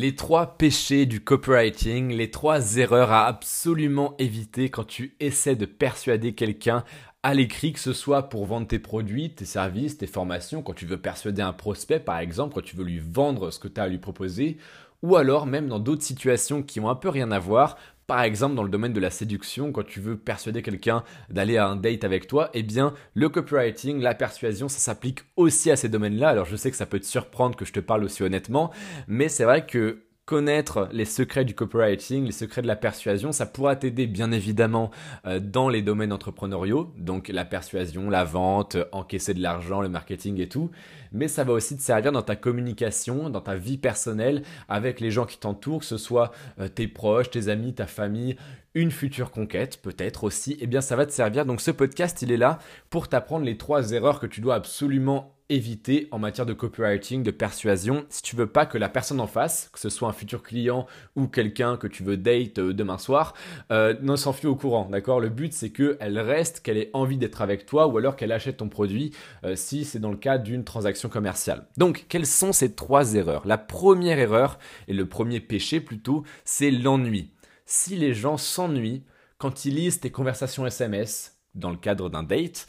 Les trois péchés du copywriting, les trois erreurs à absolument éviter quand tu essaies de persuader quelqu'un à l'écrit, que ce soit pour vendre tes produits, tes services, tes formations, quand tu veux persuader un prospect par exemple, quand tu veux lui vendre ce que tu as à lui proposer, ou alors même dans d'autres situations qui ont un peu rien à voir, par exemple, dans le domaine de la séduction, quand tu veux persuader quelqu'un d'aller à un date avec toi, eh bien, le copywriting, la persuasion, ça s'applique aussi à ces domaines-là. Alors, je sais que ça peut te surprendre que je te parle aussi honnêtement, mais c'est vrai que connaître les secrets du copywriting, les secrets de la persuasion, ça pourra t'aider bien évidemment euh, dans les domaines entrepreneuriaux, donc la persuasion, la vente, encaisser de l'argent, le marketing et tout, mais ça va aussi te servir dans ta communication, dans ta vie personnelle avec les gens qui t'entourent, que ce soit euh, tes proches, tes amis, ta famille, une future conquête peut-être aussi, eh bien ça va te servir. Donc ce podcast, il est là pour t'apprendre les trois erreurs que tu dois absolument éviter en matière de copywriting, de persuasion, si tu veux pas que la personne en face, que ce soit un futur client ou quelqu'un que tu veux date euh, demain soir, euh, ne s'enfuit au courant, d'accord? Le but c'est qu'elle reste, qu'elle ait envie d'être avec toi ou alors qu'elle achète ton produit euh, si c'est dans le cas d'une transaction commerciale. Donc, quelles sont ces trois erreurs? La première erreur, et le premier péché plutôt, c'est l'ennui. Si les gens s'ennuient quand ils lisent tes conversations SMS, dans le cadre d'un date,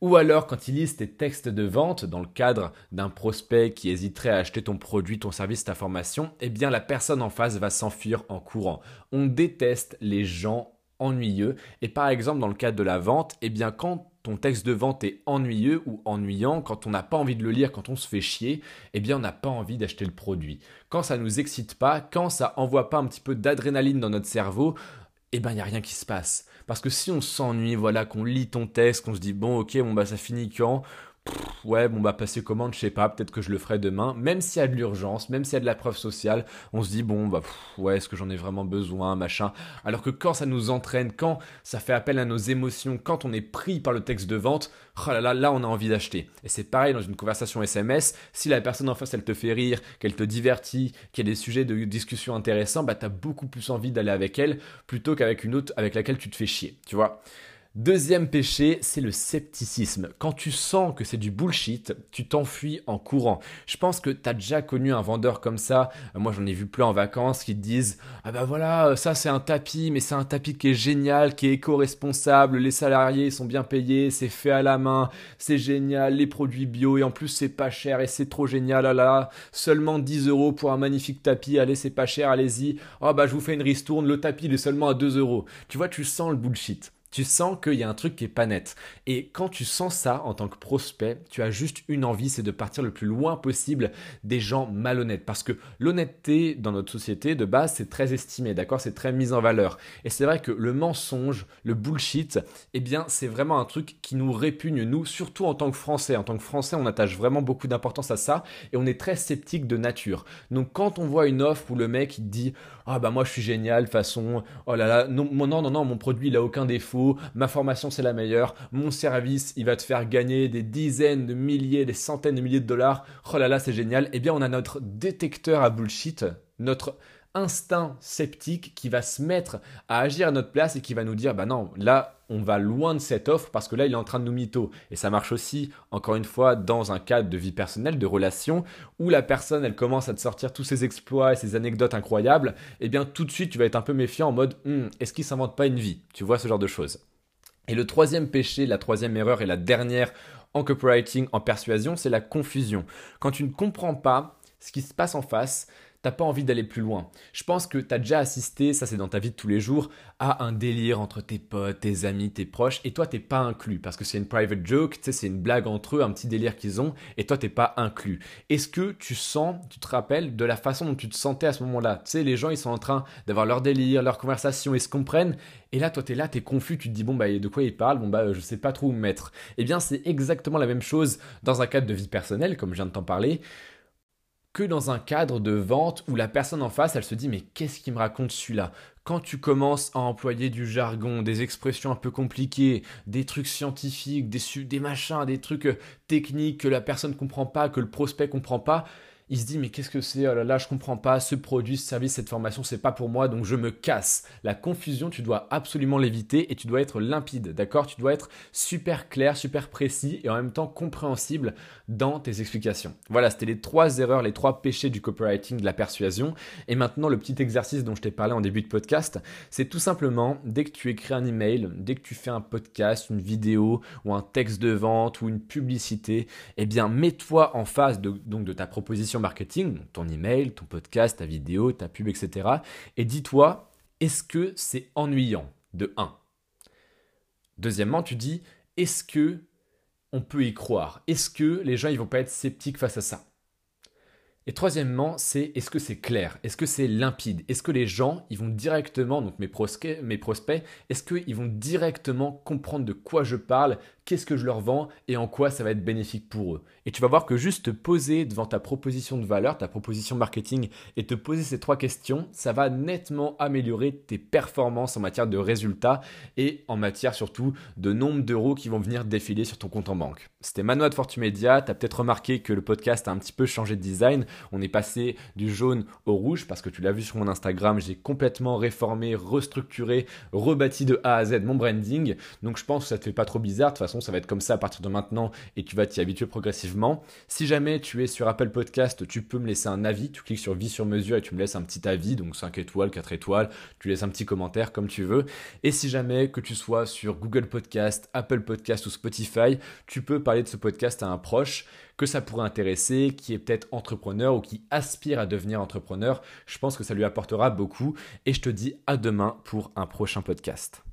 ou alors quand ils lisent tes textes de vente dans le cadre d'un prospect qui hésiterait à acheter ton produit, ton service, ta formation, eh bien la personne en face va s'enfuir en courant. On déteste les gens ennuyeux et par exemple dans le cadre de la vente, eh bien quand ton texte de vente est ennuyeux ou ennuyant, quand on n'a pas envie de le lire, quand on se fait chier, eh bien on n'a pas envie d'acheter le produit. Quand ça nous excite pas, quand ça envoie pas un petit peu d'adrénaline dans notre cerveau, eh ben il n'y a rien qui se passe. Parce que si on s'ennuie, voilà, qu'on lit ton texte, qu'on se dit bon ok, bon bah ça finit quand? Ouais, bon bah passer commande, je sais pas, peut-être que je le ferai demain. Même s'il y a de l'urgence, même s'il y a de la preuve sociale, on se dit bon bah ouais, est-ce que j'en ai vraiment besoin, machin. Alors que quand ça nous entraîne, quand ça fait appel à nos émotions, quand on est pris par le texte de vente, oh là là, là on a envie d'acheter. Et c'est pareil dans une conversation SMS, si la personne en face elle te fait rire, qu'elle te divertit, qu'il y a des sujets de discussion intéressants, bah t'as beaucoup plus envie d'aller avec elle plutôt qu'avec une autre avec laquelle tu te fais chier, tu vois. Deuxième péché, c'est le scepticisme. Quand tu sens que c'est du bullshit, tu t'enfuis en courant. Je pense que tu as déjà connu un vendeur comme ça. Moi, j'en ai vu plein en vacances qui te disent Ah bah voilà, ça c'est un tapis, mais c'est un tapis qui est génial, qui est éco-responsable, les salariés sont bien payés, c'est fait à la main, c'est génial, les produits bio, et en plus c'est pas cher et c'est trop génial, ah là, seulement 10 euros pour un magnifique tapis, allez, c'est pas cher, allez-y. Oh bah je vous fais une ristourne, le tapis il est seulement à 2 euros. Tu vois, tu sens le bullshit. Tu sens qu'il y a un truc qui est pas net. Et quand tu sens ça en tant que prospect, tu as juste une envie, c'est de partir le plus loin possible des gens malhonnêtes. Parce que l'honnêteté dans notre société, de base, c'est très estimé, d'accord? C'est très mis en valeur. Et c'est vrai que le mensonge, le bullshit, eh bien, c'est vraiment un truc qui nous répugne, nous, surtout en tant que Français. En tant que Français, on attache vraiment beaucoup d'importance à ça et on est très sceptique de nature. Donc, quand on voit une offre où le mec, il dit Ah, bah, moi, je suis génial, façon, oh là là, non, non, non, non, mon produit, il a aucun défaut ma formation c'est la meilleure, mon service il va te faire gagner des dizaines de milliers, des centaines de milliers de dollars, oh là là c'est génial, eh bien on a notre détecteur à bullshit, notre instinct sceptique qui va se mettre à agir à notre place et qui va nous dire bah non, là on va loin de cette offre parce que là il est en train de nous mytho. Et ça marche aussi, encore une fois, dans un cadre de vie personnelle, de relation, où la personne elle commence à te sortir tous ses exploits et ses anecdotes incroyables, et eh bien tout de suite tu vas être un peu méfiant en mode hum, est-ce qu'il s'invente pas une vie? Tu vois ce genre de choses. Et le troisième péché, la troisième erreur et la dernière en copywriting, en persuasion, c'est la confusion. Quand tu ne comprends pas ce qui se passe en face, t'as pas envie d'aller plus loin. Je pense que tu as déjà assisté, ça c'est dans ta vie de tous les jours, à un délire entre tes potes, tes amis, tes proches, et toi t'es pas inclus parce que c'est une private joke, c'est une blague entre eux, un petit délire qu'ils ont, et toi t'es pas inclus. Est-ce que tu sens, tu te rappelles de la façon dont tu te sentais à ce moment-là? Tu sais, les gens ils sont en train d'avoir leur délire, leur conversation, ils se comprennent, et là toi t'es là, t'es confus, tu te dis bon bah de quoi ils parlent, bon bah je sais pas trop où me mettre. Eh bien c'est exactement la même chose dans un cadre de vie personnelle, comme je viens de t'en parler dans un cadre de vente où la personne en face, elle se dit mais qu'est-ce qui me raconte celui-là? Quand tu commences à employer du jargon, des expressions un peu compliquées, des trucs scientifiques, des, des machins, des trucs euh, techniques que la personne comprend pas, que le prospect comprend pas, il se dit mais qu'est-ce que c'est? Oh là là, je comprends pas, ce produit, ce service, cette formation, c'est pas pour moi, donc je me casse. La confusion, tu dois absolument l'éviter et tu dois être limpide, d'accord? Tu dois être super clair, super précis et en même temps compréhensible dans tes explications. Voilà, c'était les trois erreurs, les trois péchés du copywriting, de la persuasion. Et maintenant, le petit exercice dont je t'ai parlé en début de podcast, c'est tout simplement dès que tu écris un email, dès que tu fais un podcast, une vidéo ou un texte de vente ou une publicité, eh bien mets-toi en face donc de ta proposition marketing, ton email, ton podcast, ta vidéo, ta pub, etc. Et dis-toi, est-ce que c'est ennuyant De 1. Deuxièmement, tu dis, est-ce que on peut y croire? Est-ce que les gens ils vont pas être sceptiques face à ça? Et troisièmement, c'est est-ce que c'est clair? Est-ce que c'est limpide? Est-ce que les gens, ils vont directement, donc mes prospects, mes prospects est-ce qu'ils vont directement comprendre de quoi je parle qu'est-ce que je leur vends et en quoi ça va être bénéfique pour eux. Et tu vas voir que juste te poser devant ta proposition de valeur, ta proposition marketing et te poser ces trois questions, ça va nettement améliorer tes performances en matière de résultats et en matière surtout de nombre d'euros qui vont venir défiler sur ton compte en banque. C'était Manoa de Fortumedia, tu as peut-être remarqué que le podcast a un petit peu changé de design, on est passé du jaune au rouge parce que tu l'as vu sur mon Instagram, j'ai complètement réformé, restructuré, rebâti de A à Z mon branding. Donc je pense que ça te fait pas trop bizarre, de toute ça va être comme ça à partir de maintenant et tu vas t'y habituer progressivement. Si jamais tu es sur Apple Podcast, tu peux me laisser un avis. Tu cliques sur vie sur mesure et tu me laisses un petit avis, donc 5 étoiles, 4 étoiles. Tu laisses un petit commentaire comme tu veux. Et si jamais que tu sois sur Google Podcast, Apple Podcast ou Spotify, tu peux parler de ce podcast à un proche que ça pourrait intéresser, qui est peut-être entrepreneur ou qui aspire à devenir entrepreneur. Je pense que ça lui apportera beaucoup et je te dis à demain pour un prochain podcast.